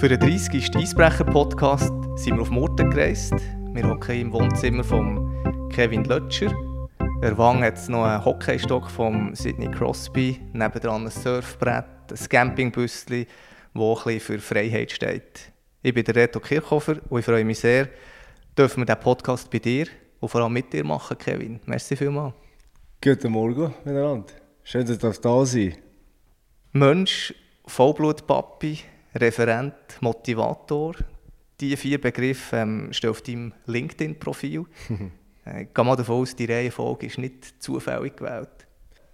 Für den 30. Eisbrecher-Podcast sind wir auf Murten gereist. Wir hocken im Wohnzimmer von Kevin Lötscher. Der Wang hat noch einen Hockeystock von Sidney Crosby, nebendran ein Surfbrett, ein Campingbüsschen, das ein bisschen für Freiheit steht. Ich bin der Reto Kirchhofer und ich freue mich sehr, dürfen wir diesen Podcast bei dir und vor allem mit dir machen, Kevin. Merci vielmals. Guten Morgen miteinander. Schön, dass du da sein Mensch, Vollblutpapi, Referent, Motivator. Diese vier Begriffe ähm, stehen auf deinem LinkedIn-Profil. äh, ich gehe mal davon aus, die Reihenfolge ist nicht zufällig gewählt.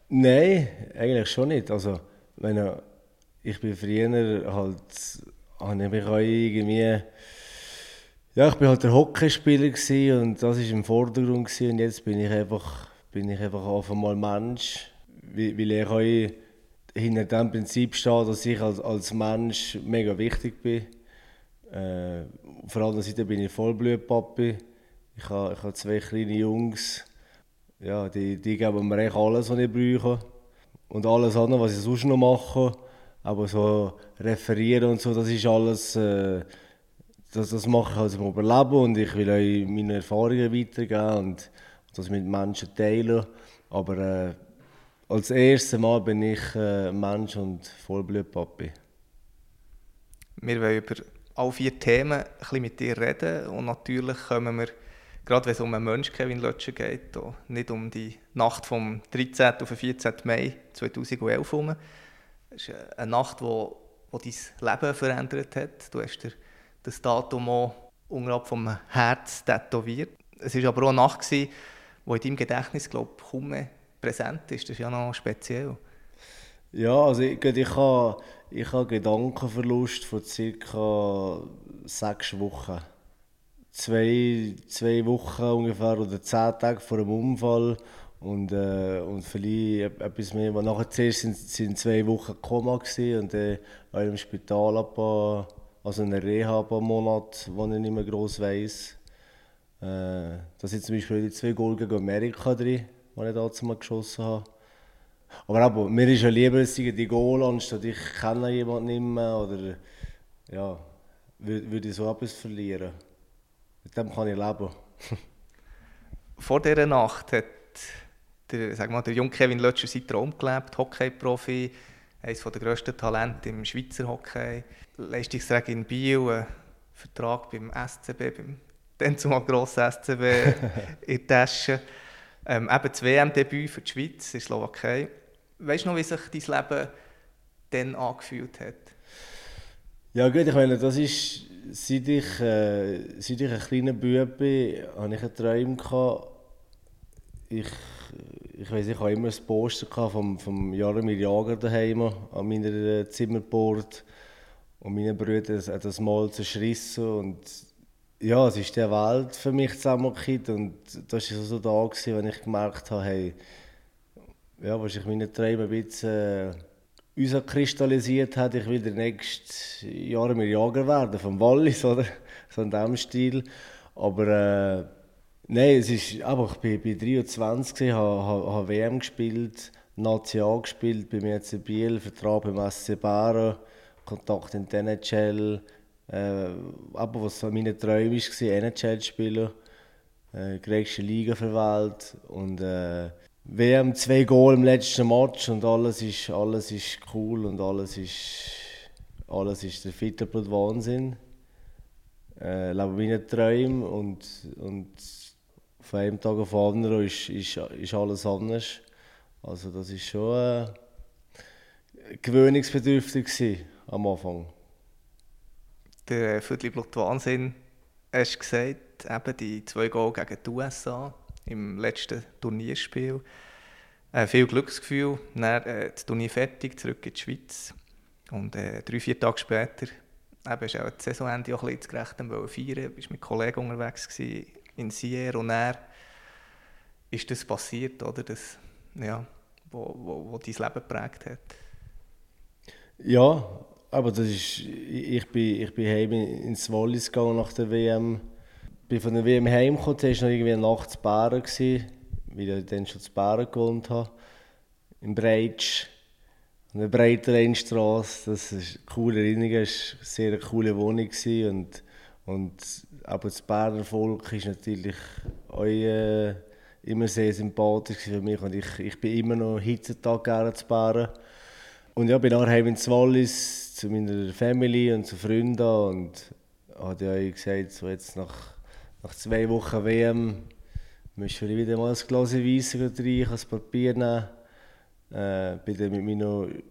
Nein, eigentlich schon nicht. Also, wenn ich bin früher halt, habe ich mich auch irgendwie, ja, ich bin halt der Hockeyspieler und das ist im Vordergrund gewesen, und jetzt bin ich einfach, bin ich einfach auf einmal Mensch, weil ich auch hinter dem Prinzip stehe, dass ich als, als Mensch mega wichtig bin. Äh, der anderen Seite bin ich Vollblutpapi. Ich habe, ich habe zwei kleine Jungs. Ja, die, die geben mir echt alles, was ich brauche. Und alles andere, was ich sonst noch mache, aber so referieren und so, das ist alles, äh, das, das mache ich also im Überleben und ich will euch meine Erfahrungen weitergeben und das mit Menschen teilen. Aber äh, als erstes Mal bin ich äh, Mensch und Vollblutpapi. Wir wollen über alle vier Themen ein bisschen mit dir reden und natürlich kommen wir, gerade wenn es um einen Menschen Kevin Lötscher geht, nicht um die Nacht vom 13. auf den 14. Mai 2011 herum. Es ist eine Nacht, die wo, dein Leben verändert hat. Du hast dir das Datum auch unterhalb vom Herz tätowiert. Es war aber auch eine Nacht, die in deinem Gedächtnis glaube ich, kaum mehr präsent ist. Das ist ja noch speziell. Ja, also ich, ich habe ich habe Gedankenverlust von ca. sechs Wochen. Zwei, zwei Wochen ungefähr oder zehn Tage vor dem Unfall und, äh, und vielleicht etwas mehr. Nachher zuerst sind, sind zwei Wochen Koma und dann war im Spital ab, also in Reha ein Monat, wo ich nicht mehr gross weiss. Äh, da sind zum Beispiel die zwei Goal gegen Amerika drin, die ich damals mal geschossen habe. Aber, aber mir ist ja lieber, es die Goal, anstatt ich kenne jemanden nicht mehr oder ja, würde, würde ich so etwas verlieren. Mit dem kann ich leben. Vor dieser Nacht hat der, sag mal, der junge Kevin Lötscher seinen Traum gelebt, Hockey-Profi, eines der grössten Talente im Schweizer Hockey, Leistungsträger in Biel, ein Vertrag beim SCB, beim dann zumal grossen SCB in der Tasche. Ähm, eben das WM-Debüt für die Schweiz in Slowakei. Weißt du noch, wie sich dein Leben dann angefühlt hat? Ja gut, ich meine, das ist, seit ich, äh, seit ich ein kleiner Bub bin, hatte ich einen Traum. Gehabt. Ich, ich weiß ich hatte immer ein Poster vom, vom Jaromir Jager daheim an meiner Zimmerport. Und meine Brüder haben das mal zerschrissen und ja, es ist die Welt für mich zusammengekommen und das war so da, gewesen, wenn ich gemerkt habe, hey, ja, was ich meine Träume ein bisschen äh, kristallisiert hat, ich will der nächste Jahre mir Jager werden, vom Wallis, oder? So in diesem Stil. Aber äh, nein, es ist einfach, ich war 23, habe, habe, habe WM gespielt, Nazi A gespielt, beim EC Biel, Vertrag beim SC Bären, Kontakt in die NHL, äh, aber was meine Träume war, NHL spielen, äh, größte Liga verwählt und äh, WM zwei Goal im letzten Match und alles ist, alles ist cool und alles ist, alles ist der Fitterblut Wahnsinn. Äh, meine Träume und, und von einem Tag auf den anderen ist, ist, ist alles anders. Also das ist schon äh, gewöhnungsbedürftig am Anfang der Viertelblut Wahnsinn, hast gesagt, eben die zwei Goal gegen die USA im letzten Turnierspiel. Äh, viel Glücksgefühl, dann äh, das Turnier fertig, zurück in die Schweiz. Und äh, drei, vier Tage später, eben, ist auch das Saisonende auch ein bisschen gerecht feiern. Du warst mit Kollegen unterwegs gewesen, in Sierra und dann ist das passiert, oder? Das, ja, wo, wo, wo dein Leben geprägt hat. Ja, aber das ist, ich bin, ich bin heim ins Wallis gegangen nach der WM. Bin von der WM heimgekommen, zuerst noch irgendwie nachts Bären gewesen, weil ich dann schon zu Bären gewohnt habe, im Breitsch. eine breite Rheinstraße. Das ist eine coole Erinnerung, es war eine sehr coole Wohnung und, und aber das Berner Volk ist natürlich auch, äh, immer sehr sympathisch für mich und ich, ich bin immer noch Hitzetag gerne zu Bären. Und ja, bin nachher ins Wallis zu meiner Family und zu Freunden und habe ja gesagt, so jetzt nach, nach zwei Wochen WM müsste ich wieder mal ein Glas Weisse rein, ein Papier nehmen. Äh, bin dann mit meinen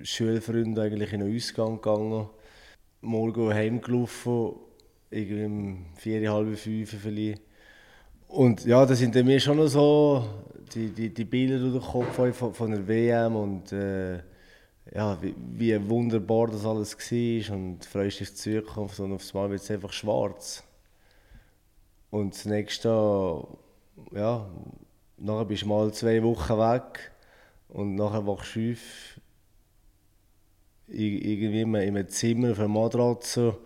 Schulfreunden eigentlich in den Ausgang gegangen. Morgen heimgelaufen, irgendwie um vier, halb fünf vielleicht. Und ja, da sind mir schon noch so die, die, die Bilder durch den Kopf von, von der WM und äh, ja, wie, wie, wunderbar das alles war und freust dich auf die Zukunft und aufs Mal wird es einfach schwarz. Und das nächste, ja, nachher bist du mal zwei Wochen weg und nachher wachst du auf, irgendwie in einem Zimmer auf einer Matratze.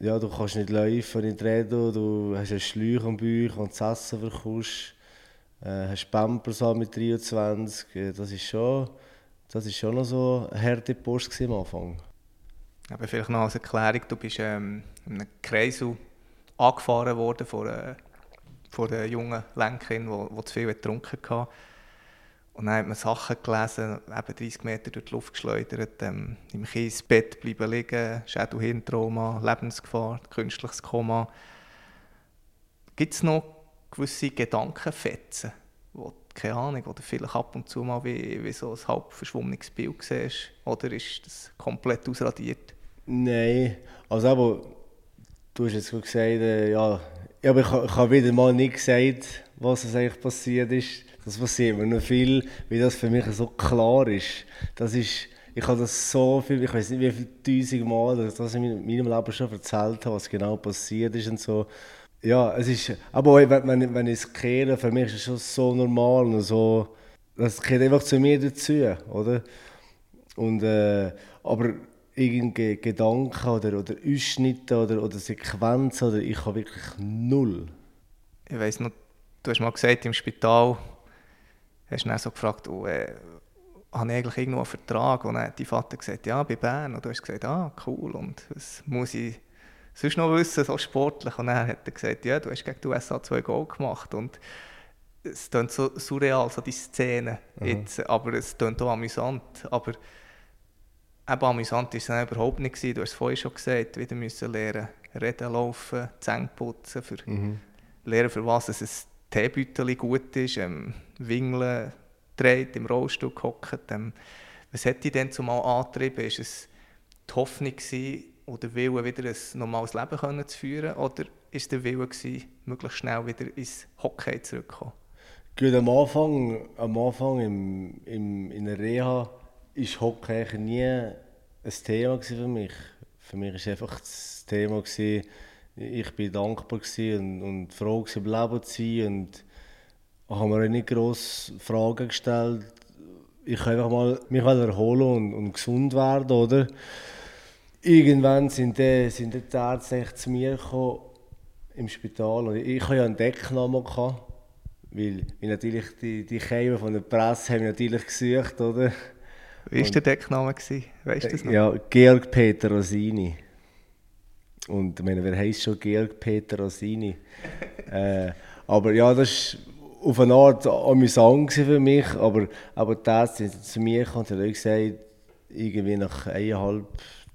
Ja, du kannst nicht laufen, nicht reden, du hast einen Schläuch am Bauch und das Essen verkaufst. Äh, hast Pampers mit 23, äh, das ist schon, das ist schon noch so eine harte Post am Anfang. Aber vielleicht noch als Erklärung, du bist ähm, in einem Kreisel angefahren worden von, äh, von der jungen Lenkerin, die zu viel getrunken hatte. Und dann hat man Sachen gelesen, eben 30 Meter durch die Luft geschleudert, ähm, im Kiesbett bleiben liegen, Schädelhirntrauma, Lebensgefahr, künstliches Koma. Gibt es noch gewisse Gedankenfetzen, keine Ahnung, oder vielleicht ab und zu mal wie, wie so ein halb verschwommenes Bild siehst? Oder ist das komplett ausradiert? Nein, also aber, du hast jetzt gesagt, äh, ja, aber ich, ich habe wieder mal nicht gesagt, was eigentlich passiert ist das passiert mir noch viel, wie das für mich so klar ist. Das ist ich habe das so viel, ich weiß nicht wie viele tausend Mal, dass ich in meinem Leben schon erzählt habe, was genau passiert ist und so. Ja, es ist, aber wenn, wenn, wenn ich es kehre, für mich ist es schon so normal und so, das gehört einfach zu mir dazu, oder? Und, äh, aber irgendeine Gedanken oder, oder Ausschnitte oder, oder Sequenzen, oder ich habe wirklich null. Ich weiss noch, du hast mal gesagt, im Spital hast du dann so gefragt, oh, äh, habe ich eigentlich irgendwo einen Vertrag? Und dann hat dein Vater gesagt, ja, bei Bern. Und du hast gesagt, ah, cool, und was muss ich sonst noch wissen, so sportlich? Und dann hat er gesagt, ja, du hast gegen die USA zwei Goal gemacht. Und es klingt so surreal, so die Szene mhm. jetzt, aber es klingt auch amüsant. Aber eben amüsant war es dann überhaupt nicht. Gewesen. Du hast es vorhin schon gesagt, wieder müssen lernen, reden, laufen, Zähne putzen, für, mhm. lernen, für was es ein Teebeutel gut ist, ähm, Wingeln dreht, im Rollstuhl gehockt. Ähm, was hat dich denn zumal angetrieben? Ist es die Hoffnung gewesen, oder der Wille, wieder ein normales Leben können zu führen? Oder ist der Wille, gewesen, möglichst schnell wieder ins Hockey zurückzukommen? Gut, am Anfang, am Anfang im, im, in der Reha war Hockey nie ein Thema für mich. Für mich war einfach das Thema, gewesen, ich war dankbar und, und froh, im Leben zu sein. Und habe mir nicht grosse Fragen gestellt. Ich kann einfach mal erholen und, und gesund werden, oder? Irgendwann sind die, sind die Ärzte zu mir gekommen, im Spital. Und ich hatte ja einen Decknamen. Gehabt, weil, weil natürlich die, die Käfer von der Presse haben natürlich gesucht, oder? Wie war der Deckname? Weißt du das noch? Ja, Georg Peter Rosini. Und ich meine, wer heisst schon Georg Peter Rosini? äh, aber ja, das war auf eine Art amüsant für mich, aber, aber die Ärzte sind zu mir gekommen und haben gesagt, irgendwie nach eineinhalb,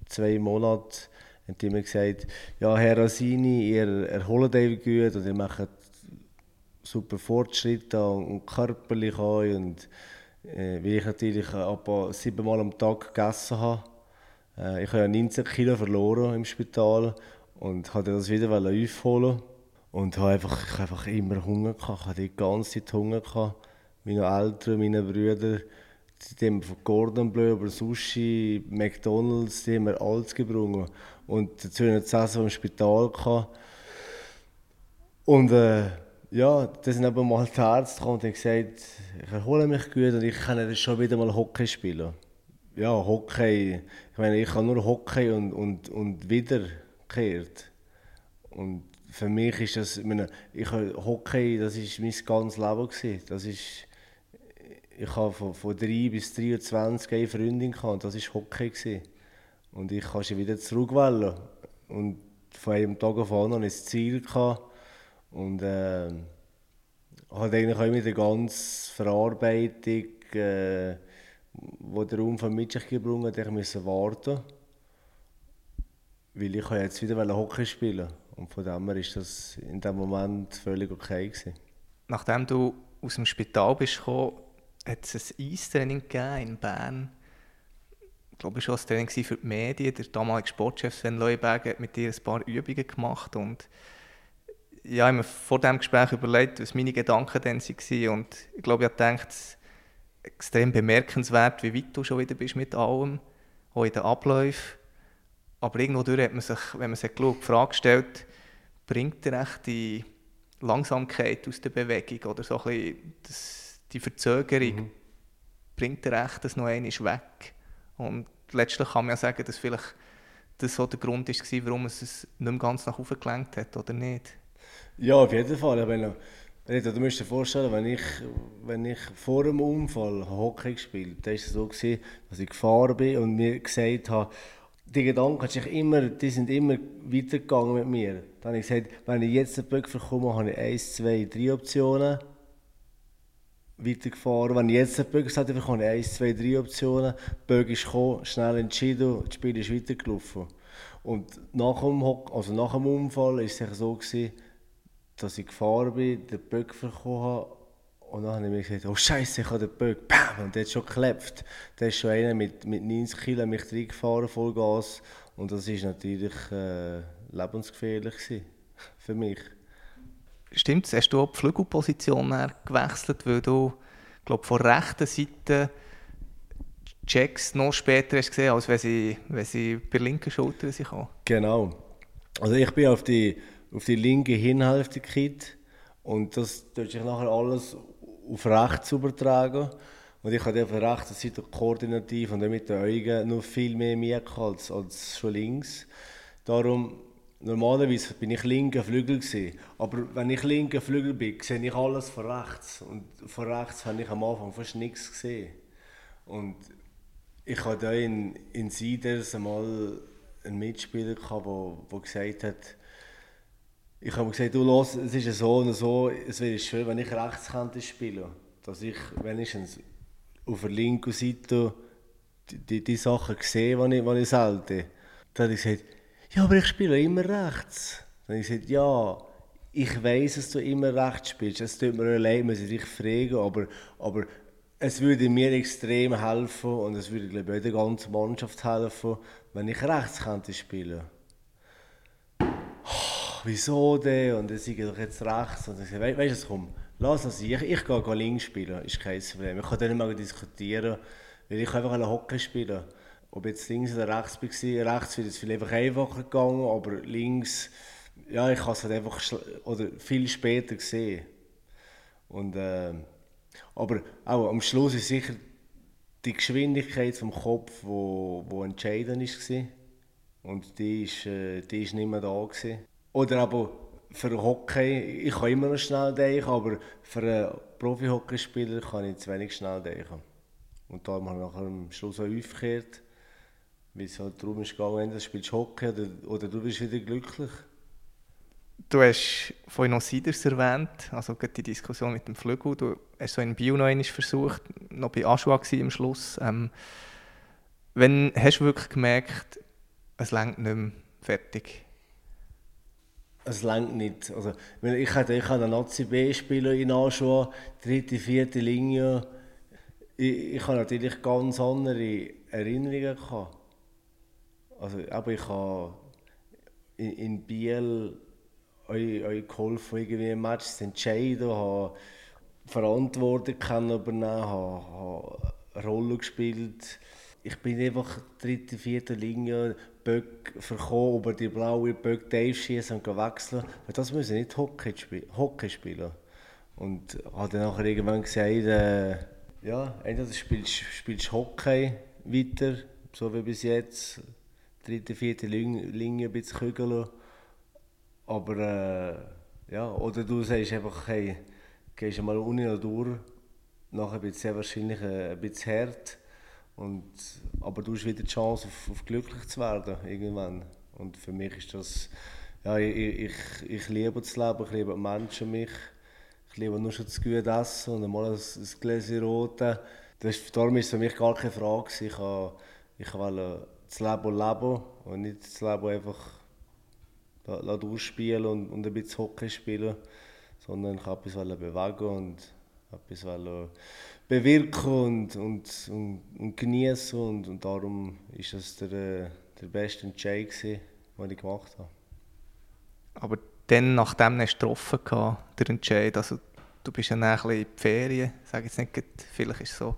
zwei Monaten, haben die mir gesagt, ja Herr Rosini, ihr erholt euch gut und ihr macht super Fortschritte und körperlich auch und äh, weil ich natürlich etwa siebenmal am Tag gegessen habe, äh, ich habe ja 19 Kilo verloren im Spital und wollte das wieder aufholen. Und habe einfach, ich habe einfach immer Hunger gehabt. Ich hatte die ganze Zeit Hunger gehabt. Meine Eltern, meine Brüder, haben von Gordon Bleu über Sushi, McDonalds, die haben mir alles gebrungen. Und dazu ich Saison im Spital. Gehabt. Und äh, ja, da sind aber mal die Ärzte gekommen und haben gesagt, ich erhole mich gut und ich kann schon wieder mal Hockey spielen ja, Hockey, ich meine, ich habe nur Hockey und, und, und wiederkehrt. Und für mich ist das, ich meine, ich, Hockey, das ist mein ganzes Leben gewesen. Das ist, ich habe von, von 3 bis 23 eine Freundin gehabt, und das war Hockey. Gewesen. Und ich kann sie wieder zurückwählen. Und von einem Tag auf an ein Ziel gehabt. Und äh, hat eigentlich auch mit der ganzen Verarbeitung, äh, wo der Unfall mit sich gebracht hat, ich musste warten. Weil ich jetzt wieder Hockey spielen Und von dem her war das in dem Moment völlig okay. Gewesen. Nachdem du aus dem Spital bist gekommen, hat es ein Eistraining in Bern. Ich glaube, es war ein Training für die Medien. Der damalige Sportchef Sven Leuberger hat mit dir ein paar Übungen gemacht. Und ja, ich habe mir vor dem Gespräch überlegt, was meine Gedanken dann waren. Und ich glaube, ich habe gedacht, extrem bemerkenswert, wie weit du schon wieder bist mit allem, auch in den Abläufen. Aber irgendwo hat man sich, wenn man sich geschaut, die Frage gestellt, bringt die Langsamkeit aus der Bewegung oder so ein bisschen das, die Verzögerung, mhm. bringt dir echt das noch einmal weg? Und letztlich kann man ja sagen, dass vielleicht das so der Grund war, warum es es nicht mehr ganz nach oben gelenkt hat, oder nicht? Ja, auf jeden Fall. Rita, du musst dir vorstellen, wenn ich, wenn ich vor dem Unfall Hockey gespielt habe, dann war es so, gewesen, dass ich gefahren bin und mir gesagt habe, die Gedanken sich immer, die sind immer weitergegangen mit mir. Dann habe ich gesagt, wenn ich jetzt den Böck bekomme, habe ich 1, 2, 3 Optionen weitergefahren. Wenn ich jetzt den Böck gesagt habe, habe ich 1, 2, 3 Optionen. Der Böck ist gekommen, schnell entschieden, das Spiel ist weitergelaufen. Und nach dem, also nach dem Unfall war es so, gewesen, dass ich gefahren bin, den Böck bekommen habe und dann habe ich mir gesagt, oh Scheiße, ich habe den Böck, bam, und der hat schon geklebt. Da ist schon einer mit, mit 90 Kilo mich reingefahren, voll Gas. Und das war natürlich äh, lebensgefährlich für mich. Stimmt, hast du auch die Flügelposition gewechselt, weil du, glaube von rechter Seite Checks noch später hast gesehen, als wenn sie, wenn sie bei linken Schulter kamen? Genau. Also ich bin auf die auf die linke Hinhälfte gekippt und das tut sich nachher alles auf rechts übertragen. Und ich hatte auf der rechten Seite koordinativ und mit den Augen noch viel mehr merken als, als schon links. Darum, normalerweise bin ich linker Flügel gewesen. Aber wenn ich linker Flügel bin, sehe ich alles von rechts. Und von rechts habe ich am Anfang fast nichts gesehen. Und ich hatte da in, in Siders einmal einen Mitspieler, der gesagt hat, ich habe gesagt, du los, es ist so und so, es wäre schön, wenn ich rechts könnte spielen dass ich wenigstens auf der linken Seite die, die, die Sachen sehe, die ich, die ich selten. Dann habe ich gesagt, ja, aber ich spiele immer rechts. Dann habe ich gesagt, ja, ich weiß, dass du immer rechts spielst. Es tut mir leid, muss ich dich fragen, aber, aber es würde mir extrem helfen und es würde, glaube ich, der ganzen Mannschaft helfen, wenn ich rechts könnte spielen wieso denn? Und dann sage doch jetzt rechts. Und dann sage ich, weißt du, komm, lass es ich, ich gehe, links spielen, ist kein Problem. Ich kann dann nicht mehr diskutieren, weil ich einfach Hockey spielen Ob jetzt links oder rechts war, rechts wäre es vielleicht einfach einfacher gegangen, aber links, ja, ich habe es halt einfach oder viel später gesehen. Und, äh, aber auch am Schluss ist sicher die Geschwindigkeit vom Kopf, wo, wo entscheidend war. Und die ist, äh, die ist nicht mehr da. Gewesen. Oder aber für Hockey, ich kann immer noch schnell denken, aber für einen Profi-Hockeyspieler kann ich zu wenig schnell denken. Und da haben wir nachher am Schluss auch aufgekehrt, wie es halt darum ist gegangen, entweder spielst Hockey oder, oder du bist wieder glücklich. Du hast vorhin noch Siders erwähnt, also die Diskussion mit dem Flügel. Du hast so in Bio noch einmal versucht, noch bei Aschua am Schluss. Ähm, wenn hast du wirklich gemerkt, es längt nicht mehr fertig? es längt nicht. Also, ich hatte, ich einen Nazi-B-Spieler in Aschua, dritte, vierte Linie. Ich, ich habe natürlich ganz andere Erinnerungen gehabt. Also, aber ich habe in, in Biel euch, euch geholfen, irgendwie ein Match zu entscheiden, habe Verantwortung übernehmen, habe, habe Rolle gespielt. Ich bin einfach dritte, vierte Linie Böck verkommen, über die blaue Böck schießen und wechseln. Das müssen nicht Hockey, spiel Hockey spielen. Und hat dann nachher irgendwann gesagt, äh, ja, entweder spielst, spielst Hockey weiter, so wie bis jetzt, dritte, vierte Linie ein bisschen kügeln. Aber äh, ja, oder du sagst einfach, hey, gehst mal unten durch nachher wird es sehr wahrscheinlich äh, ein bisschen hart. Und, aber du hast wieder die Chance, auf, auf glücklich zu werden irgendwann. Und für mich ist das, ja, ich, ich, ich liebe das Leben, ich liebe die Menschen mich. Ich liebe nur schon das gute Essen und einmal ein, ein Gläschen Rote. Das, darum war es für mich gar keine Frage. Ich, ich wollte das Leben leben und nicht das Leben einfach durchspielen und, und ein bisschen Hockey spielen, sondern ich wollte etwas bewegen und etwas bewirken und, und, und, und genießen und, und darum ist das der, der beste Entscheid, den ich gemacht habe. Aber dann, nachdem du getroffen hast, der Entscheid, also du bist ja dann ein bisschen in die Ferien, sage jetzt nicht, vielleicht ist es so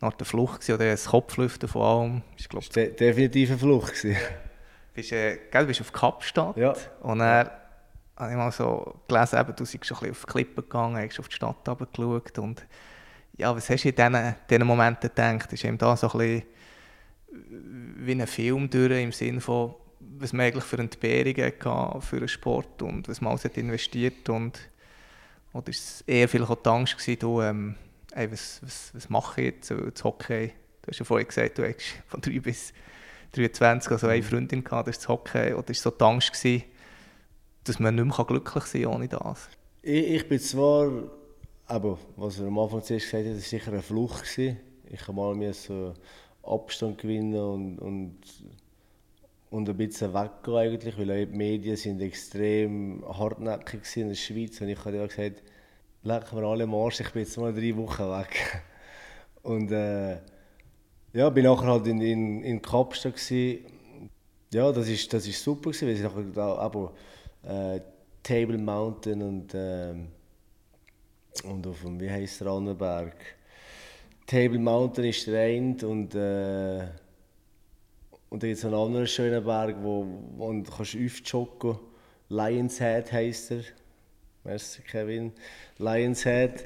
nach der Flucht oder ein Kopflüften von allem. Ist, glaub, De definitiv eine Flucht. bist, äh, gell, bist auf Kapstadt ja. und dann habe ich mal so gelesen, eben, du bist schon ein bisschen auf die Klippen gegangen, hast auf die Stadt geschaut und ja, was hast du in diesen, diesen Momenten gedacht? Ist eben da so ein bisschen wie ein Film durch, im Sinne von, was man eigentlich für Entbehrungen hatte für den Sport und was man alles investiert und oder ist es eher vielleicht auch die Angst gewesen, du, ähm, ey, was, was, was mache ich jetzt, das Hockey? Du hast ja vorhin gesagt, du hast von 3 bis 23 also eine mhm. Freundin gehabt, das ist das Hockey, oder ist so die Angst gewesen, dass man nicht mehr glücklich sein kann ohne das? Ich, ich bin zwar, aber was er am Anfang zuerst gesagt hat, das war sicher eine Flucht. Gewesen. Ich habe mal so Abstand gewinnen und, und, und ein bisschen weggehen eigentlich, weil die Medien sind extrem hartnäckig in der Schweiz und ich habe ja gesagt, leck mir alle am ich bin jetzt mal drei Wochen weg. Und äh, ja, bin nachher halt in, in, in Kapstadt gewesen. Ja, das ist, das ist super gewesen, weil ich nachher da aber äh, Table Mountain und äh, und auf dem, wie heißt der andere Berg? Table Mountain ist der eine und äh, und dann gibt es einen anderen schönen Berg, wo, wo du kannst aufjoggen Lions Head heisst er. Merci Kevin. Lions Head.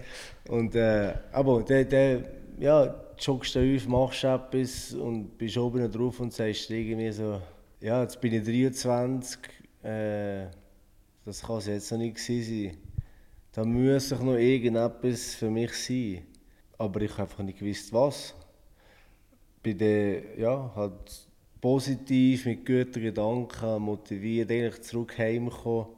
Und, äh, aber der, der, ja, joggst du auf, machst etwas und bist oben drauf und sagst irgendwie so, ja, jetzt bin ich 23, äh, das kann es jetzt noch nicht sein. Da muss ich noch irgendetwas für mich sein. Aber ich habe einfach nicht gewusst, was. Bin dann, ja, halt positiv, mit guten Gedanken, motiviert, eigentlich zurück heimgekommen,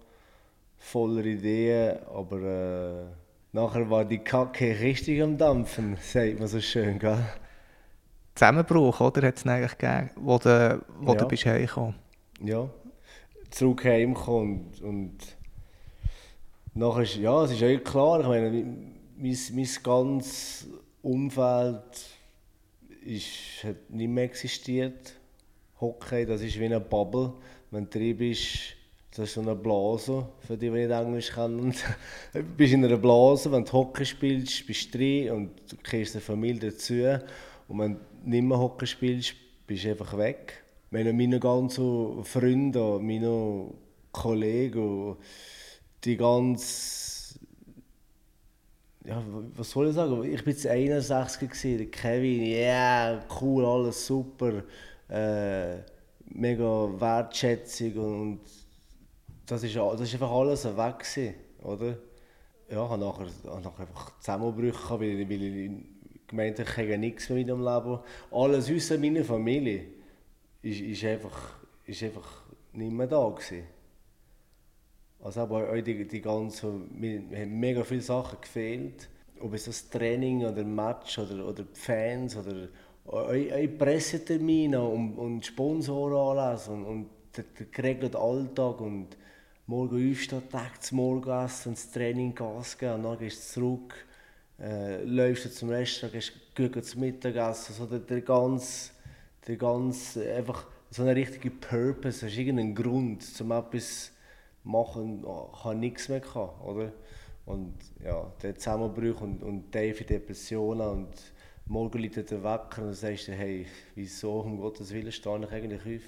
voller Ideen, aber äh, nachher war die Kacke richtig am Dampfen, sagt man so schön, gell? Zusammenbruch, oder? Hat es eigentlich gegeben, wo du, wo ja. du bist heimgekommen? Ja, zurück heimgekommen und, und nachher ist, ja, es ist ja klar, ich meine, mein, mein ganzes Umfeld ist, hat nicht mehr existiert. Hockey, das ist wie eine Bubble. Wenn du drin bist, das ist so eine Blase, für die, die nicht Englisch kennen. du bist in einer Blase, wenn du Hockey spielst, bist du drin und du kriegst eine Familie dazu. Und wenn du nicht mehr Hockey spielst, bist du einfach weg. Meine, meine ganzen Freunde, meine Kollegen, die ganz ja, was soll ich sagen? Ich war jetzt 61 gewesen, Kevin, ja, yeah, cool, alles super, äh, mega Wertschätzung und das ist, das ist einfach alles weg gewesen, oder? Ja, ich habe nachher, habe nachher einfach Zusammenbrüche weil, weil ich gemeint habe, ich habe nichts mehr in meinem Leben. Alles außer meiner Familie ist, ist, einfach, ist einfach nicht mehr da gewesen. Also aber auch die, die ganze, mir haben mega viele Sachen gefehlt. Ob es das Training oder Match oder, oder die Fans oder eure Pressetermine und, und Sponsoren und, und der, der geregelte Alltag und morgen aufstehen, Tag zum Morgen essen, ins Training Gas geben und dann gehst du zurück, äh, läufst du zum Restaurant, gehst gut zum Mittagessen. So der, der ganze, der ganze, einfach so eine richtige Purpose, hast irgendeinen Grund, zum etwas machen, kann nichts mehr gehabt, oder? Und ja, der Zusammenbruch und, und Dave Depressionen und morgen liegt der Wecker und dann sagst du, hey, wieso, um Gottes Willen stehe ich eigentlich auf?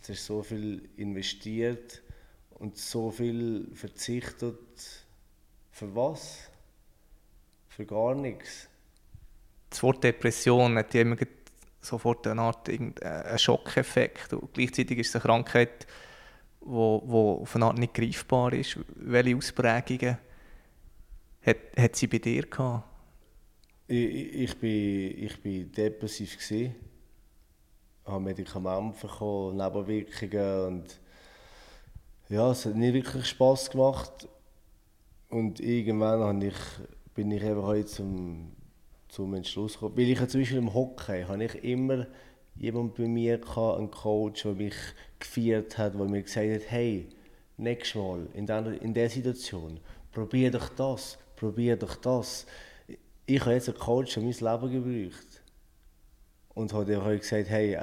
Es ist so viel investiert und so viel verzichtet. Für was? Für gar nichts. Das Wort Depression hat immer sofort eine Art einen Schockeffekt. Und gleichzeitig ist es eine Krankheit, die wo, wo auf eine Art nicht greifbar ist. Welche Ausprägungen hat, hat sie bei dir gehabt? Ich, ich, bin, ich bin depressiv gewesen, habe Medikamente bekommen, Nebenwirkungen und ja, es hat nicht wirklich Spass gemacht. Und irgendwann ich, bin ich einfach zum, zum Entschluss gekommen. Weil ich zum Beispiel im Hockey habe ich immer jemand bei mir gehabt, einen Coach, der mich gefeiert hat, der mir gesagt hat, hey, nächstes Mal in dieser, in dieser Situation, probier doch das, probier doch das. Ich habe jetzt einen Coach, der mein Leben gebraucht. Und hat auch gesagt, hey,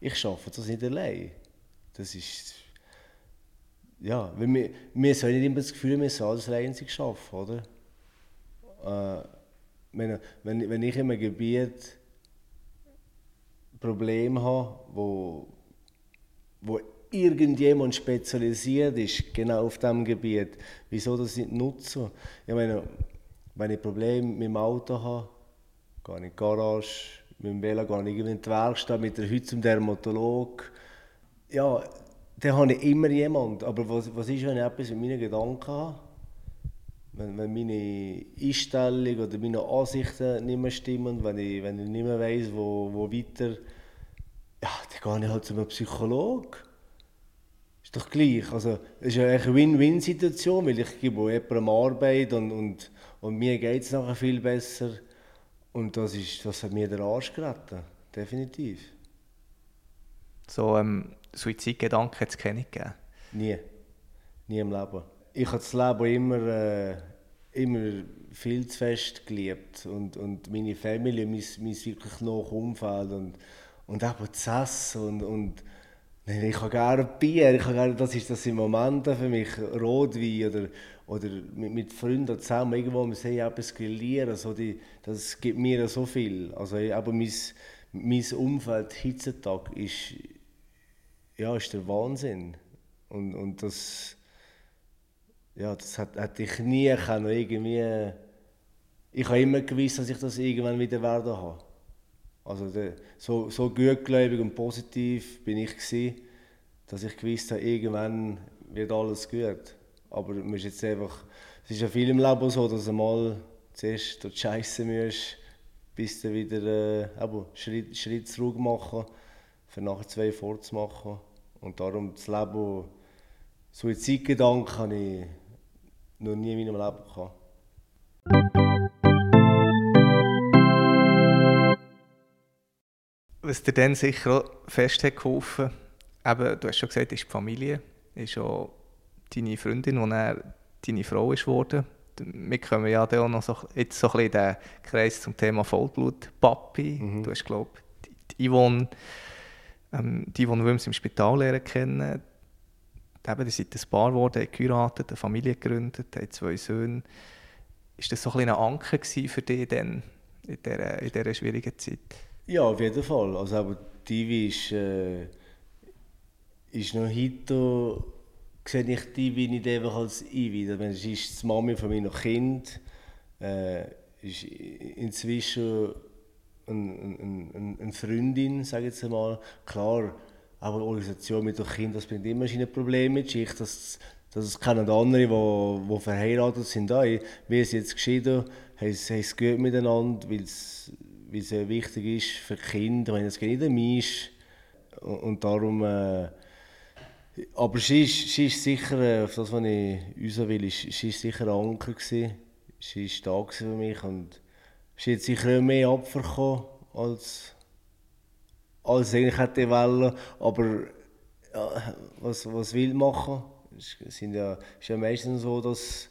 ich schaffe das nicht allein. Das ist... Ja, weil wir, wir sollen nicht immer das Gefühl, wir sollen alles einzig schaffen, oder? Äh, wenn, wenn, wenn ich in einem Gebiet Probleme habe, wo, wo irgendjemand spezialisiert ist, genau auf diesem Gebiet, wieso das nicht nutzen? Ich meine, wenn ich Probleme mit dem Auto habe, gehe ich in die Garage, mit dem Velo gehe ich in die Werkstatt, mit der Hütte zum Dermatolog. Ja, dann habe ich immer jemanden. Aber was, was ist, wenn ich etwas mit meinen Gedanken habe? Wenn, wenn meine Einstellung oder meine Ansichten nicht mehr stimmen, wenn ich, wenn ich nicht mehr weiss, wo, wo weiter, ja, dann gehe ich halt zu einem Psychologen. Ist doch gleich. Also, es ist ja eine Win-Win-Situation, weil ich gebe jemandem Arbeit und, und, und mir geht es nachher viel besser. Und das, ist, das hat mir den Arsch gerettet. Definitiv. So ähm, Suizidgedanken hat es keine? Nie. Nie im Leben. Ich habe das Leben immer, äh, immer viel zu fest geliebt. Und, und meine Familie, mein, mein wirklich noch Umfeld und, und eben das und, und ich habe gerne Bier, ich habe gerne, das, ist, das sind Momente für mich, Rotwein oder, oder mit, mit Freunden zusammen irgendwo wir sehen etwas grillieren, so die, das gibt mir so viel. Also aber mein, mein Umfeld heutzutage ist, ja, ist der Wahnsinn. Und, und das, ja, das hat, hätte ich nie können, irgendwie... Ich habe immer gewusst, dass ich das irgendwann wieder werden habe. Also der, so, so gutgläubig und positiv bin ich gewesen, dass ich gewusst habe, irgendwann wird alles gut. Aber man ist jetzt einfach, es ist ja viel im Leben so, dass du mal zuerst durch die Scheiße musst, bis du wieder äh, eben, Schritt, Schritt zurück machen, für nachher zwei vorzumachen. Und darum das Leben, Suizidgedanken habe ich noch nie in meinem Leben gehabt. Was dir dann sicher fest hat geholfen, eben, du hast schon gesagt, ist die Familie, ist auch deine Freundin, die dann deine Frau ist geworden. Wir kommen ja auch noch so, jetzt so ein bisschen in den Kreis zum Thema Vollblut, Papi. Mhm. Du hast, glaube ich, die Yvonne, ähm, die Yvonne Wilms im Spital lernen kennen. Eben, die sind ein Paar geworden, haben geheiratet, eine Familie gegründet, haben zwei Söhne. Ist das so ein, ein Anker für dich dann, in dieser, in dieser schwierigen Zeit? Ja, auf jeden Fall. Also, aber Divi ist, äh, ist noch heute, sehe ich Divi nicht einfach als Ivi. Es ist die Mami von meinem Kind, äh, ist inzwischen eine, eine, Freundin, sage ich jetzt einmal. Klar, aber eine Organisation mit dem Kind, das bringt immer seine Probleme mit sich. Das, das kennen andere, die, die verheiratet sind. Wir sind jetzt geschieden, haben es gut miteinander, weil es es wichtig ist für die Kinder, wenn es nicht ein ist. Und darum, äh, aber sie ist, sie ist sicher, äh, auf das, was ich unseren will, sie ist sicher ein Anker gewesen. Sie ist da für mich und sie hat sicher mehr Opfer bekommen, als, als eigentlich hätte wollen. Aber ja, was, was will machen? Es sind ja, ist ja meistens so, dass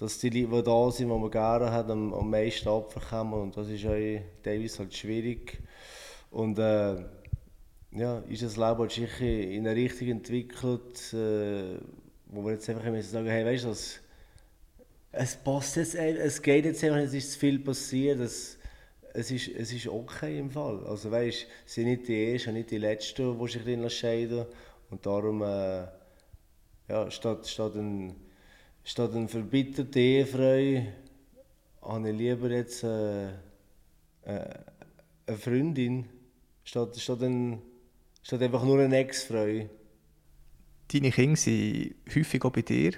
dass die Leute, die da sind, die man gerne hat, am, am meisten abbekommen. Und das ist auch teilweise halt schwierig. Und äh, ja, ist das Leben halt sicher in eine Richtung entwickelt, äh, wo wir jetzt einfach müssen sagen hey, weißt du, es passt jetzt, es geht jetzt einfach, es ist zu viel passiert, es, es, ist, es ist okay im Fall. Also weißt, sie sind nicht die Ersten, nicht die Letzten, die sich drin scheiden Und darum, äh, ja, statt, statt ein Statt eine verbitterte Ehefrau habe ich lieber jetzt äh, äh, eine Freundin, statt, statt, ein, statt einfach nur eine Ex-Frau. Deine Kinder sind häufig auch bei dir.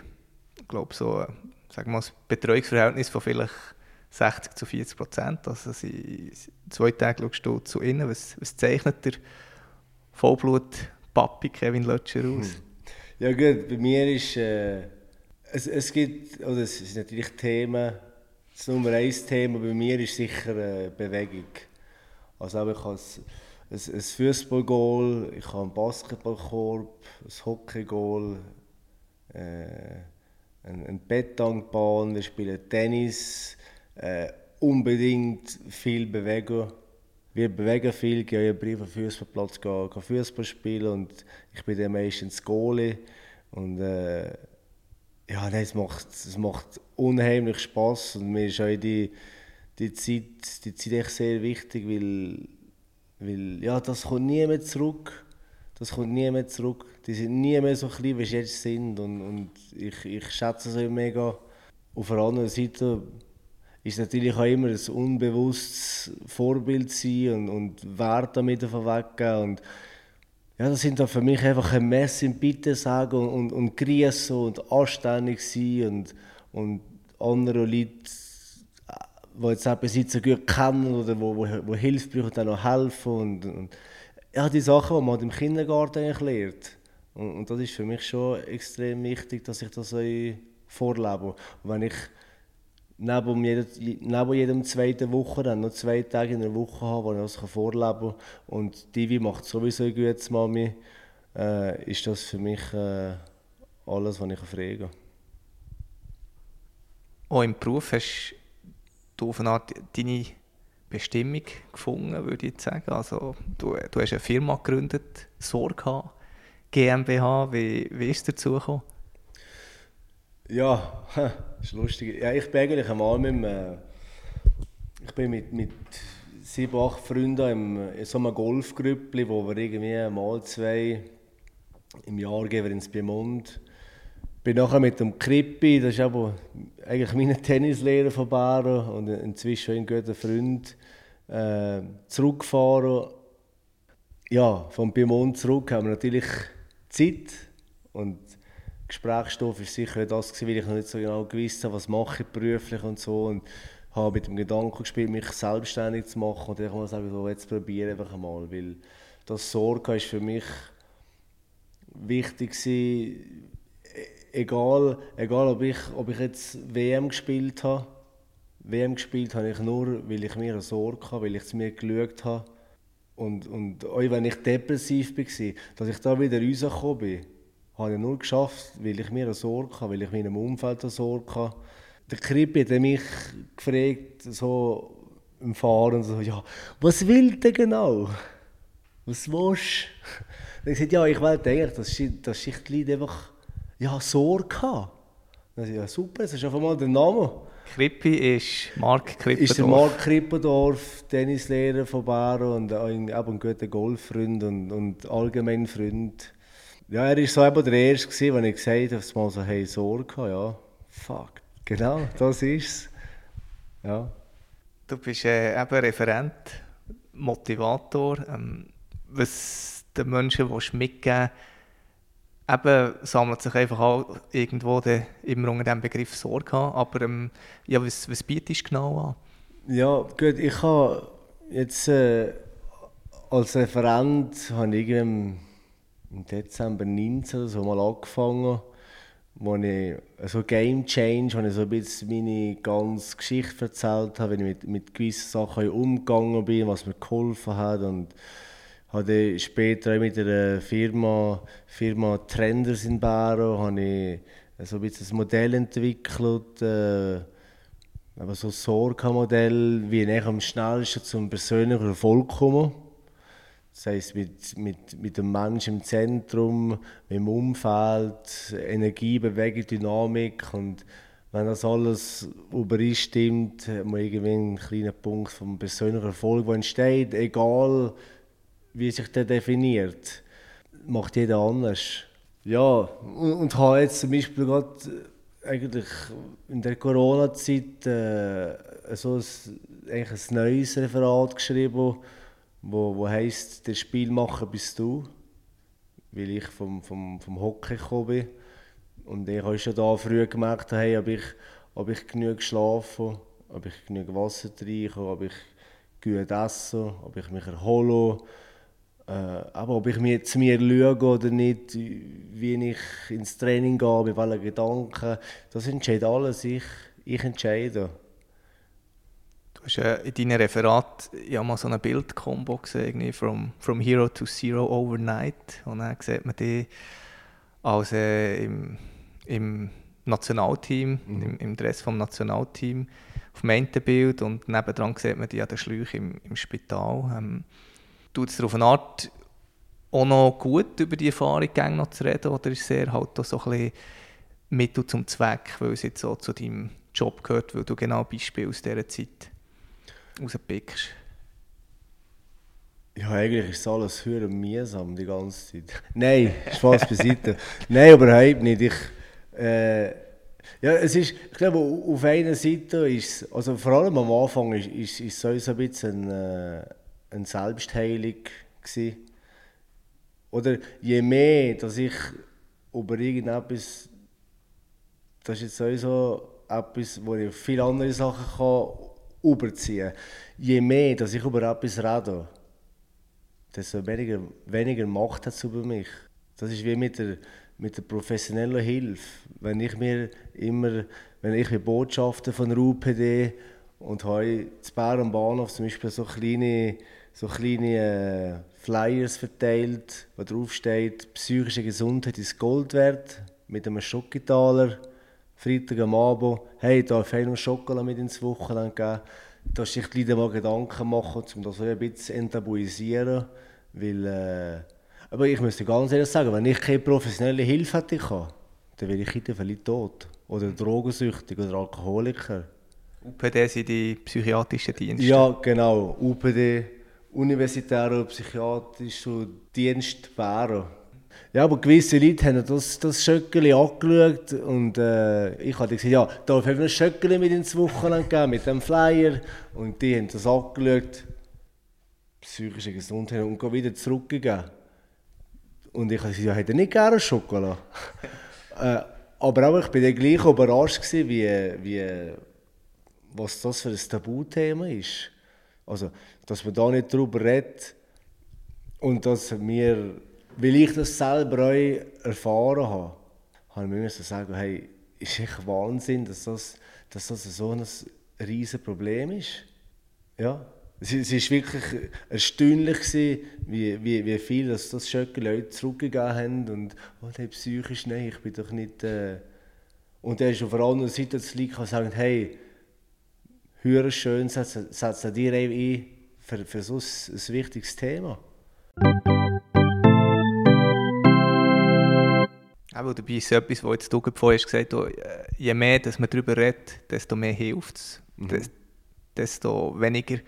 Ich glaube, so sagen wir, ein Betreuungsverhältnis von vielleicht 60 zu 40 Prozent. Also sie, zwei Tage schaust du zu innen. Was, was zeichnet der Vollblut-Papi Kevin Lötscher aus? Hm. Ja gut, bei mir ist... Äh, es, es gibt... Oder es sind natürlich Themen... Das Nummer eins Thema bei mir ist sicher äh, Bewegung. Also ich habe ein, ein, ein Fußballgoal, ich habe einen Basketballkorb, ein Hockeygoal, äh, eine, eine Betonbahn, wir spielen Tennis, äh, unbedingt viel bewegen. Wir bewegen viel, gehen ja Brief auf den Fußballplatz, gehen, Fußball spielen und ich bin dann meistens Goalie. Und äh, ja, es, macht, macht unheimlich Spaß und mir ist auch die, die Zeit, die Zeit echt sehr wichtig, weil, weil ja, das kommt nie zurück. Das kommt nie mehr zurück. Die sind nie mehr so klein, wie sie jetzt sind und, und ich, ich schätze sie mega. Auf der anderen Seite ist natürlich auch immer ein unbewusstes Vorbild sein und, und Wert damit weggeben. Und ja, das sind für mich einfach ein Mess im Bitte sagen und, und, und grüßen und anständig sein und, und andere Leute, die jetzt eben so gut kennen oder wo, wo, wo Hilfe brauchen, dann noch helfen und, und ja, die Sachen, die man im Kindergarten lernt. Und, und, das ist für mich schon extrem wichtig, dass ich das vorlebe. Und wenn ich neben, jedem, neben jedem zweiten Woche dann noch zwei Tage in der Woche habe, wo ich das vorleben kann. Und Divi macht sowieso ein gutes Mami, äh, ist das für mich äh, alles, was ich frage. Auch im Beruf hast du auf eine Art deine Bestimmung gefunden, würde ich sagen. Also, du, du hast eine Firma gegründet, Sorge GmbH. Wie, wie ist es dazu gekommen? Ja, das ist lustig. Ja, ich bin eigentlich einmal mit, äh, ich bin mit, mit sieben, acht Freunden im, in so einem Golfgrüppli, wo wir irgendwie mal zwei im Jahr gehen wir ins Piemont. Bin nachher mit dem Krippi, das ist aber eigentlich mein Tennislehrer von Baren und inzwischen ein guter Freund, äh, zurückgefahren. Ja, vom Piemont zurück haben wir natürlich Zeit und Gesprächsstoff ist sicher das gewesen, weil ich noch nicht so genau gewusst habe, was mache ich beruflich und so und habe mit dem Gedanken gespielt, mich selbstständig zu machen und ich muss sagen, so, jetzt probiere einfach einmal, weil das Sorge ist für mich wichtig gewesen, egal, egal ob, ich, ob ich jetzt WM gespielt habe, WM gespielt habe ich nur, weil ich mir eine Sorge hatte, weil ich zu mir geschaut habe und, und auch wenn ich depressiv war, dass ich da wieder rausgekommen bin habe ich nur geschafft, weil ich mir eine Sorge habe, weil ich meinem Umfeld eine Sorge habe. Der Krippi hat mich gefragt, so im Fahren, so, ja, was will der genau? Was willst du? Dann gesagt, ja, ich will eigentlich, dass das Schichtleid einfach ja, haben. Dann ich, ja, super, das ist einfach mal der Name. Krippi ist Mark Krippendorf. Ist der Mark Krippendorf, Tennislehrer von Bern und ein, ein guter Golffreund und, und allgemein Freund. Ja, er war so eben der Erste, wenn ich gesagt habe, mal so, hey, Sorge ja, fuck, genau, das ist es. Ja. Du bist äh, eben Referent, Motivator, ähm, was den Menschen willst mitgeben eben sammelt sich einfach auch irgendwo de, immer unter dem Begriff Sorge an, aber ähm, ja, was, was bietest genau an? Ja, gut, ich habe jetzt äh, als Referent habe ich im Dezember 19 so mal angefangen, wo ich so Game Change, wo ich so ein bisschen meine ganze Geschichte erzählt habe, wie ich mit, mit gewissen Sachen umgegangen bin, was mir geholfen hat und habe später mit der Firma, Firma Trenders in Baro habe ich so ein bisschen ein Modell entwickelt, äh, aber so ein Sorge-Modell, wie ich am schnellsten zum persönlichen Erfolg komme. Das heisst, mit, mit, mit dem Menschen im Zentrum, mit dem Umfeld, Energie, Bewegung, Dynamik. Und wenn das alles übereinstimmt, hat man irgendwie einen kleinen Punkt vom persönlichen Erfolg, der entsteht, egal wie sich der definiert. Macht jeder anders. Ja, und, und habe jetzt zum Beispiel gerade eigentlich in der Corona-Zeit äh, so ein, ein neues Referat geschrieben wo, wo heisst, der Spielmacher bist du, weil ich vom, vom, vom Hockey gekommen bin. Und ich habe schon da früh gemerkt, hey, ob, ich, ob ich genug geschlafen ob ich genug Wasser trinke, ob ich gut esse, ob ich mich erhole, äh, aber ob ich mir zu mir schaue oder nicht, wie ich ins Training gehe, mit welchen Gedanken, das entscheidet alles ich. Ich entscheide. Du hast äh, in deinem Referat ja mal so eine Bildkombo gesehen, from, from Hero to Zero Overnight. Und dann sieht man die als äh, im, im Nationalteam, mhm. im, im, Dress vom Nationalteam auf dem einen Bild und nebendran sieht man die an den Schläuchen im, im Spital. Ähm, tut es auf eine Art auch noch gut, über die Erfahrung noch zu reden oder ist es eher halt so ein bisschen Mittel zum Zweck, weil es jetzt so zu deinem Job gehört, weil du genau Beispiele aus dieser Zeit rauspickst? Ja, eigentlich ist alles höher mühsam die ganze Zeit. Nein, Spaß beiseite. Nein, überhaupt nicht. Ich, äh, ja, es ist, ich glaube, auf einer Seite ist also vor allem am Anfang ist, ist, so ein bisschen eine, äh, eine Selbstheilung gewesen. Oder je mehr, dass ich über irgendetwas, das ist jetzt sowieso etwas, wo ich viele andere Sachen kann überziehen. Je mehr, dass ich über etwas rede, desto weniger, weniger Macht hat es über mich. Das ist wie mit der, mit der professionellen Hilfe. Wenn ich mir immer, wenn ich Botschaften von der UPD und habe zu Bär am Bahnhof zum Beispiel so kleine, so kleine äh, Flyers verteilt, wo drauf steht, psychische Gesundheit ist Gold wert, mit einem Schokitaler, Freitag am Abend, hey, darf ich noch Schokolade mit ins Wochenende geben? Da sich die Leute mal Gedanken machen, um das ein bisschen enttabuisieren. Weil, äh, aber ich müsste ganz ehrlich sagen, wenn ich keine professionelle Hilfe hätte, dann wäre ich heute vielleicht tot. Oder drogensüchtig oder Alkoholiker. UPD sind die psychiatrischen Dienste? Ja, genau. UPD, Universitärer Psychiatrischer Dienst Bären. Ja, aber gewisse Leute haben das, das Schöckeli angeschaut und äh, ich habe gesagt, ja, darf ich ein Schöckeli mit ins Wochenende geben, mit dem Flyer. Und die haben das angeschaut, psychische Gesundheit, und gehen wieder zurückgegeben. Und ich habe gesagt, ja, hätte nicht gerne Schokolade. äh, aber auch, ich war dann gleich überrascht, gewesen, wie, wie, was das für ein Tabuthema ist. Also, dass man da nicht darüber redet und dass wir weil ich das selber auch erfahren habe, habe ich mir sagen, hey, ist echt Wahnsinn, dass das, dass das so ein riesiges Problem ist. Ja, es, war wirklich erstaunlich, wie, wie, wie viel das, das Schöcke Leute zurückgegeben haben und oh, der psychisch, nein, ich bin doch nicht... Äh und er ist auf der anderen Seite das Lied und sagen, hey, höher schön, setz dir ein für, für so ein, ein wichtiges Thema. Aber dabei ist etwas, was jetzt du vorhin gesagt hast, äh, je mehr dass man darüber redet, desto mehr hilft es. Mhm. Desto weniger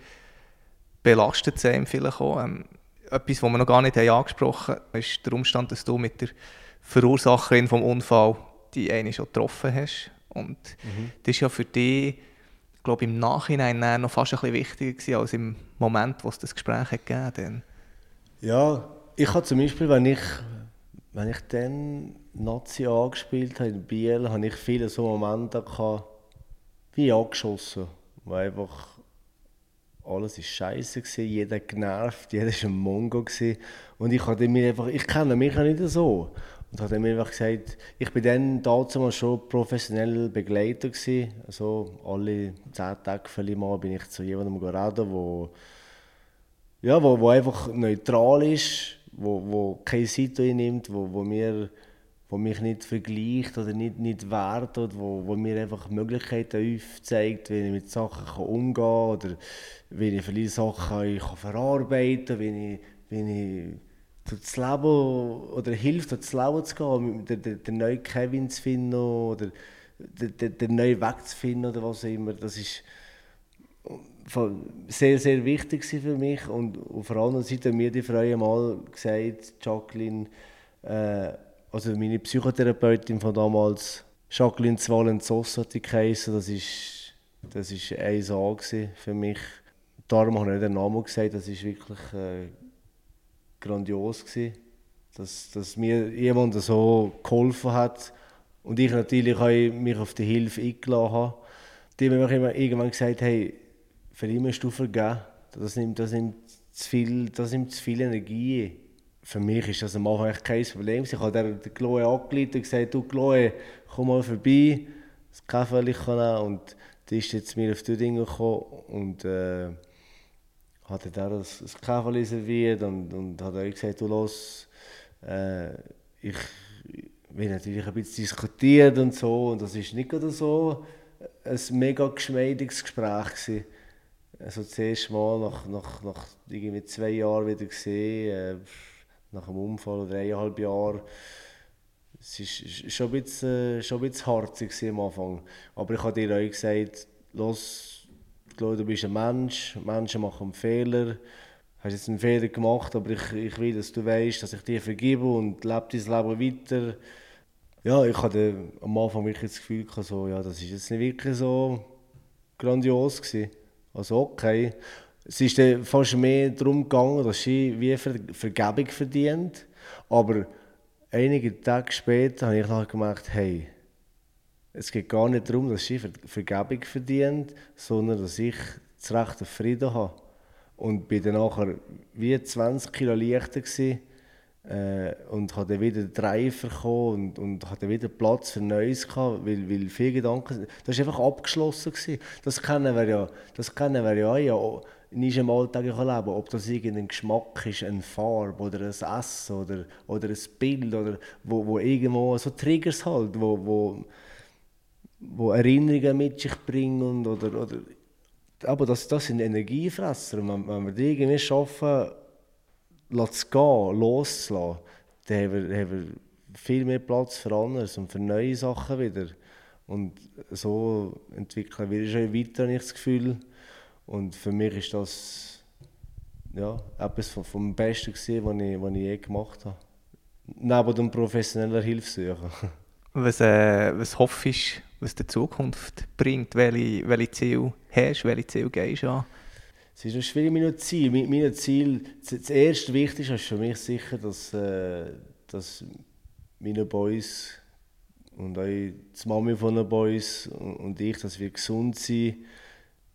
belastet es einem vielleicht auch. Ähm, etwas, was wir noch gar nicht haben angesprochen haben, ist der Umstand, dass du mit der Verursacherin des Unfalls die eine schon getroffen hast. Und mhm. das ist ja für dich, glaube im Nachhinein noch fast ein bisschen wichtiger als im Moment, wo es das Gespräch hat gegeben Ja, ich habe zum Beispiel, wenn ich, wenn ich dann Nazi angespielt habe in Biel, hatte ich viele so Momente gehabt, wie angeschossen, wo einfach alles ist scheiße gewesen, jeder genervt, jeder war ein Mongo gewesen. und ich hatte mir einfach, ich kenne mich ja nicht so und habe mir einfach gesagt, ich bin dann damals schon professionell Begleiter gewesen, also alle zehn Tage mal bin ich zu jemandem reden, wo ja, wo, wo einfach neutral ist, wo, wo keine Seite einnimmt, wo, wo mir wo mich nicht vergleicht oder nicht, nicht wertet, wo, wo mir einfach Möglichkeiten aufzeigt, wie ich mit Sachen kann umgehen kann oder wie ich viele Sachen kann verarbeiten kann, wie ich, wie ich durchs Leben oder hilft, durchs Leben zu gehen, den, den, den neuen Kevin zu finden oder den, den, den neuen Weg zu finden oder was auch immer. Das ist sehr, sehr wichtig für mich und auf der anderen Seite hat mir die Frau mal gesagt, Jacqueline, äh, also meine Psychotherapeutin von damals, Jacqueline Zwalen-Zoss hat die geheißen, das ist, das ist 1A für mich. Darum habe ich den Namen gesagt, das ist wirklich äh, grandios gewesen, dass, dass mir jemand so geholfen hat und ich natürlich auch mich auf die Hilfe eingeladen habe. die haben mir immer irgendwann gesagt, hey, für ihn musst du vergeben. Das nimmt, das nimmt, zu, viel, das nimmt zu viel Energie. Für mich ist das am Anfang echt kein Problem. Ich habe der, der Chloe angeleitet und gesagt, du Chloe, komm mal vorbei, das Kaffee nehmen. Und die ist jetzt mir auf die Dinge gekommen und äh, hat dann auch das, das Kaffee serviert und, und hat auch gesagt, du los, äh, ich, wir natürlich ein bisschen diskutiert und so und das ist nicht gerade so ein mega geschmeidiges Gespräch gewesen. Also das erste Mal nach, nach, nach irgendwie zwei Jahren wieder gesehen, äh, nach einem Unfall oder eineinhalb Jahren. Es war schon ein bisschen, schon ein bisschen hart am Anfang. Aber ich habe dir auch gesagt, los, glaube, du bist ein Mensch, Menschen machen Fehler. Du hast jetzt einen Fehler gemacht, aber ich, ich will, dass du weißt, dass ich dir vergebe und lebe dein Leben weiter. Ja, ich hatte am Anfang wirklich das Gefühl, so, ja, das ist jetzt nicht wirklich so grandios gewesen. Also okay. Es ist dann fast mehr darum gegangen, dass sie wie Ver Vergebung verdient. Aber einige Tage später habe ich nachher gemerkt, hey, es geht gar nicht darum, dass sie Ver Vergebung verdient, sondern dass ich das Recht auf Frieden habe. Und bin dann nachher wie 20 Kilo leichter gewesen, äh, und hatte wieder den Driver und, und hatte wieder Platz für Neues gehabt, weil, weil viele Gedanken, das war einfach abgeschlossen gewesen. Das kennen wir ja, das kennen wir ja, ja in unserem alltäglichen Leben, ob das irgendein Geschmack ist, eine Farbe oder ein Essen oder, oder ein Bild oder wo, wo irgendwo so Triggers halt, wo, wo, wo Erinnerungen mit sich bringen oder, oder aber das, das sind Energiefresser wenn, wenn wir die irgendwie schaffen, zu gehen, loszulassen, dann haben wir, haben wir viel mehr Platz für anderes und für neue Sachen wieder. Und so entwickeln wir schon weiter, ich das Gefühl. Und für mich ist das ja, etwas vom, vom Besten, gewesen, was, ich, was ich je gemacht habe. Neben dem professionellen Hilfssuchen. Was, äh, was hoffst du, was die Zukunft bringt? Welche, welche Ziele hast welche Ziele gehst du an? Es ist noch schwierig meinem Ziel. Mein Ziel, das erste Wichtigste ist für mich sicher, dass, äh, dass meine Boys und auch die Mami von den Boys und ich, dass wir gesund sind.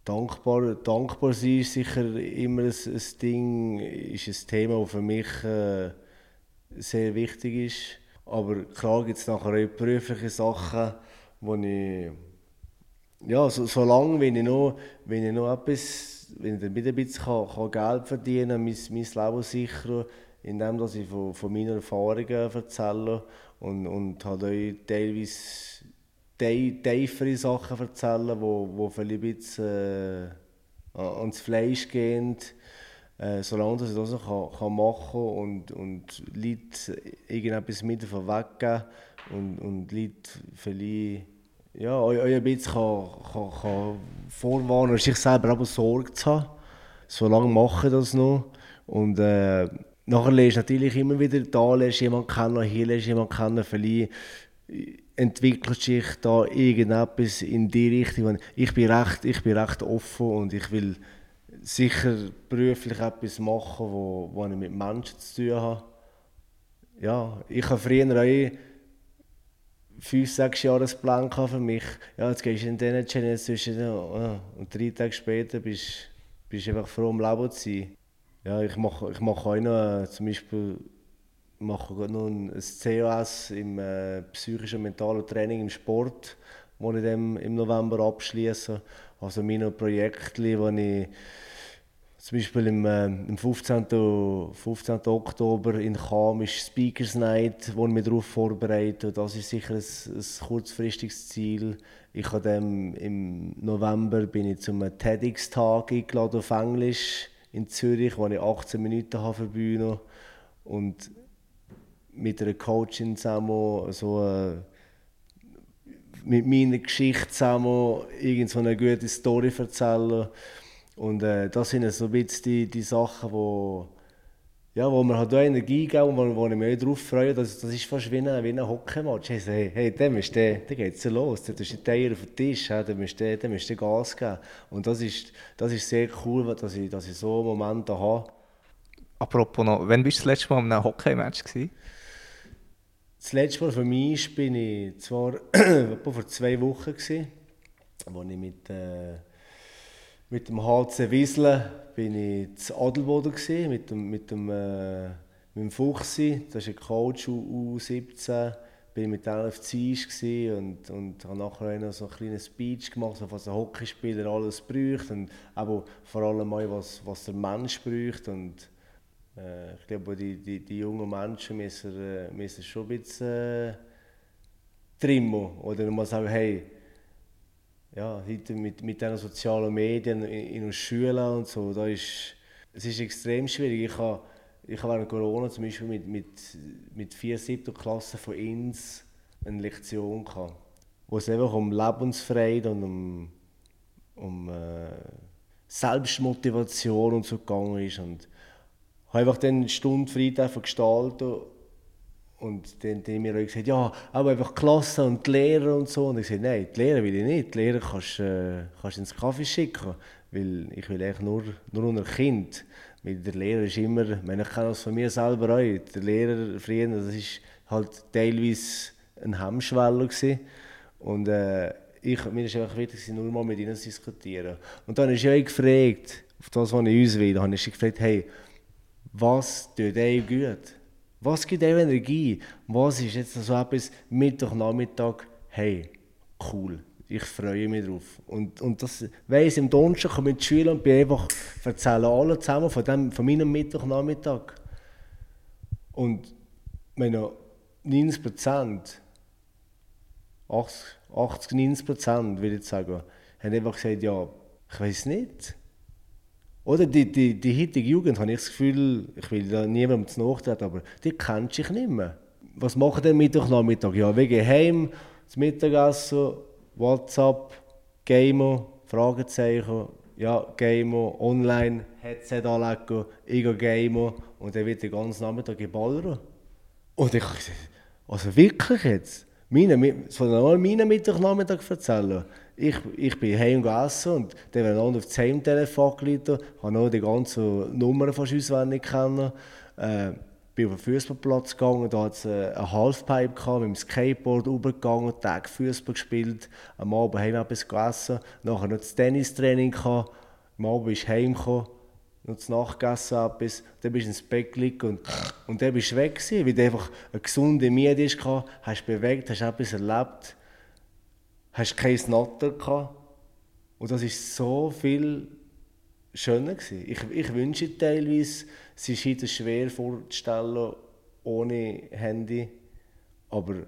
Dankbar, dankbar sein ist sicher immer ein, ein Ding, ist ein Thema, das für mich äh, sehr wichtig ist. Aber klar gibt es nachher auch berufliche Sachen, wo ich, ja, so, solange wenn ich noch, wenn ich noch etwas wenn ich wieder ein bisschen kann, kann Geld verdienen kann, mein, mein Leben sichern, indem dass ich von, von meinen Erfahrungen erzähle und, und halt euch teilweise tiefere Sachen erzählen, wo, wo vielleicht ein bisschen äh, ans Fleisch gehen. Äh, solange dass ich das noch kann, kann machen und, und Leute irgendetwas mit davon weggeben und, und Leute vielleicht ja, euch ein bisschen kann, kann, kann vorwarnen, sich selber aber Sorge zu haben. So lange mache ich das noch. Und äh, nachher lernst du natürlich immer wieder, da lernst jemanden kennen, hier lernst jemanden kennen, vielleicht entwickelt sich da irgendetwas in die Richtung. Ich bin recht, ich bin recht offen und ich will sicher beruflich etwas machen, wo, wo ich mit Menschen zu tun habe. Ja, ich habe früher auch fünf, sechs Jahresplan für mich. Ja, jetzt gehst du in diesen Channel zwischen ja, und drei Tage später bist du einfach froh, am Leben zu sein. Ja, ich mache ich mach auch noch, äh, zum Beispiel mache noch ein COS im äh, psychischen und mentalen Training im Sport, das ich im November abschließe. Also meine Projekte, die ich zum Beispiel im, äh, am 15. 15. Oktober in Cham ist Speakers Night, wo ich mich darauf vorbereite. Das ist sicher ein, ein kurzfristiges Ziel. Ich habe dann, Im November bin ich zum TEDx-Tag eingeladen auf Englisch in Zürich, wo ich 18 Minuten habe für Bühne und mit einer Coachin zusammen so äh, mit meiner Geschichte zusammen irgend eine gute Story erzählen. Und äh, das sind so ein bisschen die, die Sachen, wo, ja, wo mir halt auch Energie geben und wo, wo ich mich darauf freue. Das, das ist fast wie ein, wie ein Hockeymatch. Hey, hey, hey dem, ist der, der geht ja los. Da ist der Eier auf den Tisch, hey, dem musst du dem musst Gas geben. Und das ist, das ist sehr cool, dass ich, dass ich so Momente habe. Apropos noch, wann bist du das letzte Mal in einem Hockeymatch gewesen? Das letzte Mal für mich bin ich zwar vor zwei Wochen gewesen. wo ich mit, äh, mit dem HC Wiesle bin ich zu Adelboden gewesen, mit dem, mit dem, äh, mit dem Fuchsi, das ist ein Coach U17 bin mit der LFC und, und habe nachher noch so einen kleinen Speech gemacht, so was ein Hockeyspieler alles braucht und aber vor allem auch, was, was der Mensch braucht und äh, ich glaube, die, die, die jungen Menschen müssen, äh, müssen schon ein bisschen äh, trimmen oder man sagen, hey, ja, heute mit, mit den sozialen Medien in, in den Schulen und so, da ist, es ist extrem schwierig. Ich habe ich habe während Corona zum Beispiel mit, mit, mit vier siebten Klassen von Ins eine Lektion gehabt, wo es einfach um Lebensfreiheit und um, um äh, Selbstmotivation und so gegangen ist und habe einfach dann eine Stunde Freitag gestaltet und dann haben mir auch gesagt, ja, aber einfach Klasse und die Lehrer und so. Und ich sagte, nein, die Lehrer will ich nicht. Die Lehrer kannst du äh, ins Kaffee schicken, weil ich will eigentlich nur, nur unter Kind. Weil der Lehrer ist immer, ich, meine, ich kenne das von mir selber auch, der Lehrer früher, das ist halt teilweise ein Hemmschweller gewesen. Und äh, ich, mir ist einfach wichtig, nur mal mit ihnen zu diskutieren. Und dann ist ich gefragt, auf das, was ich uns will, habe ich gefragt, hey, was tut euch gut? Was gibt euch Energie? Was ist jetzt so etwas Mittwochnachmittag, hey, cool ich freue mich drauf. Und, und das weiss im Donnerstag komme ich die Schule und einfach, erzähle alle zusammen von, dem, von meinem Mittwochnachmittag. Und meine 90 Prozent, 80, 80, 90 Prozent, würde ich sagen, haben einfach gesagt, ja, ich weiß nicht. Oder die, die, die heutige Jugend, habe ich das Gefühl, ich will da niemandem zu nachtreten, aber die kennt sich nicht mehr. Was machen die Mittwochnachmittag? Ja, wir gehen heim, das Mittagessen, WhatsApp, Gamer, Fragezeichen, ja, Gamer, online, Headset anlegen, ich gehe Gamer und dann wird den ganzen Nachmittag geballert. Und ich also wirklich jetzt, meine, soll ich mal meinen Mittagnachmittag erzählen? Ich, ich bin heim gegessen und dann werden auf das Heimtelefon gerufen, habe noch die ganzen Nummern von uns kennen. Äh, bin auf den Fußballplatz gegangen, da hat es äh, eine Halfpipe gehabt, mit dem Skateboard rübergegangen, Tag Fußball gespielt, am Abend heim etwas gegessen, nachher noch das Tennistraining gehabt, am Abend bist du heimgekommen, noch zu Nacht gegessen etwas, dann bist du ins Bett gelegt und, und dann bist du weg gewesen, weil du einfach eine gesunde Miete hatte, hast bewegt, hast etwas erlebt, hast kein Natter gehabt und das ist so viel schöner gewesen. Ich, ich wünsche teilweise, es ist heute schwer vorzustellen ohne Handy, aber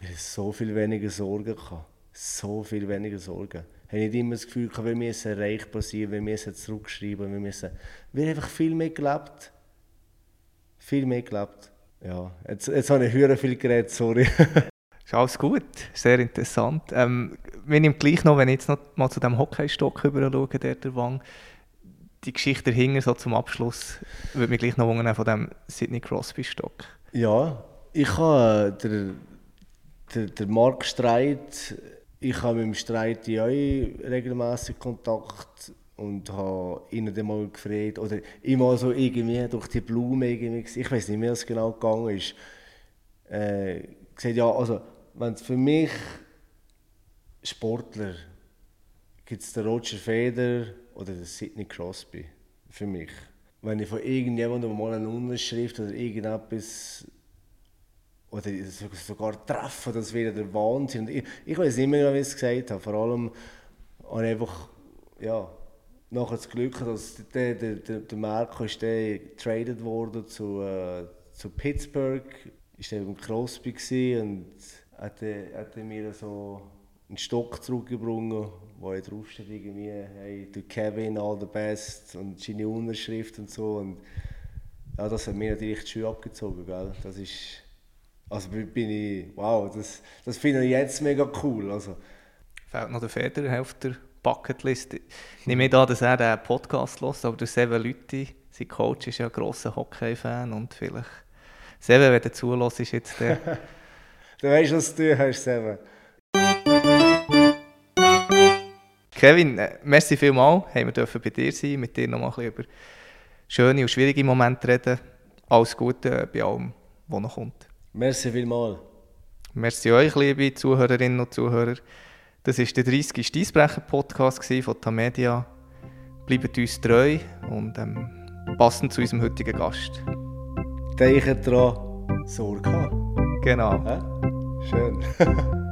ich so viel weniger Sorgen hatte. So viel weniger Sorgen. Ich habe nicht immer das Gefühl, wir müssen erreichbar sein, wir müssen zurückschreiben, wir müssen... Wir haben einfach viel mehr gelebt. Viel mehr gelebt. Ja, jetzt, jetzt habe ich höher viel geredet, sorry. Ist alles gut, sehr interessant. Ähm, wenn ich gleich noch, wenn ich jetzt noch mal zu dem Hockeystock rüber schaue, der, der Wang, die Geschichte dahinter, so zum Abschluss, würde mich gleich noch wundern von dem Sidney Crosby-Stock. Ja, ich habe äh, der, der, der Mark Streit, ich habe mit dem Streit ja regelmäßig Kontakt und habe ihn dann mal gefragt, oder immer so irgendwie durch die Blume irgendwie, ich weiß nicht mehr, was genau gegangen ist, äh, gesagt, ja, also wenn es für mich Sportler gibt es den Roger Federer oder den Sidney Crosby für mich. Wenn ich von irgendjemandem mal eine Unterschrift oder irgendetwas oder sogar treffe, das wäre der Wahnsinn. Ich, ich weiß nicht mehr, wie ich es gesagt habe. Vor allem habe ich einfach ja, nachher das Glück, dass der, der, der, der Marco ist der getradet wurde zu, äh, zu Pittsburgh, ist der beim Crosby und hat, er, hat er mir so einen Stock zurückgebracht, wo er draufsteht, irgendwie, hey, du Kevin, all the best und seine Unterschrift und so. Und ja, das hat mir natürlich die Schuhe abgezogen, gell? Das ist, also bin ich, wow, das, das finde ich jetzt mega cool. Also. Fehlt noch der Feder auf der Bucketlist. Ich nehme an, dass er den Podcast hört, aber der Seven Leute, sein Coach ist ja ein grosser Hockey-Fan und vielleicht, Seven, wenn du zulässt, ist jetzt der... du weißt, was du hast, Seven. Kevin, äh, merci vielmals, haben wir dürfen bei dir sein, mit dir noch mal ein bisschen über schöne und schwierige Momente reden. Alles Gute bei allem, was noch kommt. Merci vielmals. Merci euch, liebe Zuhörerinnen und Zuhörer, Das war der 30. Eisbrecher-Podcast von Tamedia. Bleibt uns treu und ähm, passend zu unserem heutigen Gast. Denken dran, Sorge haben. Genau. Ja? Schön.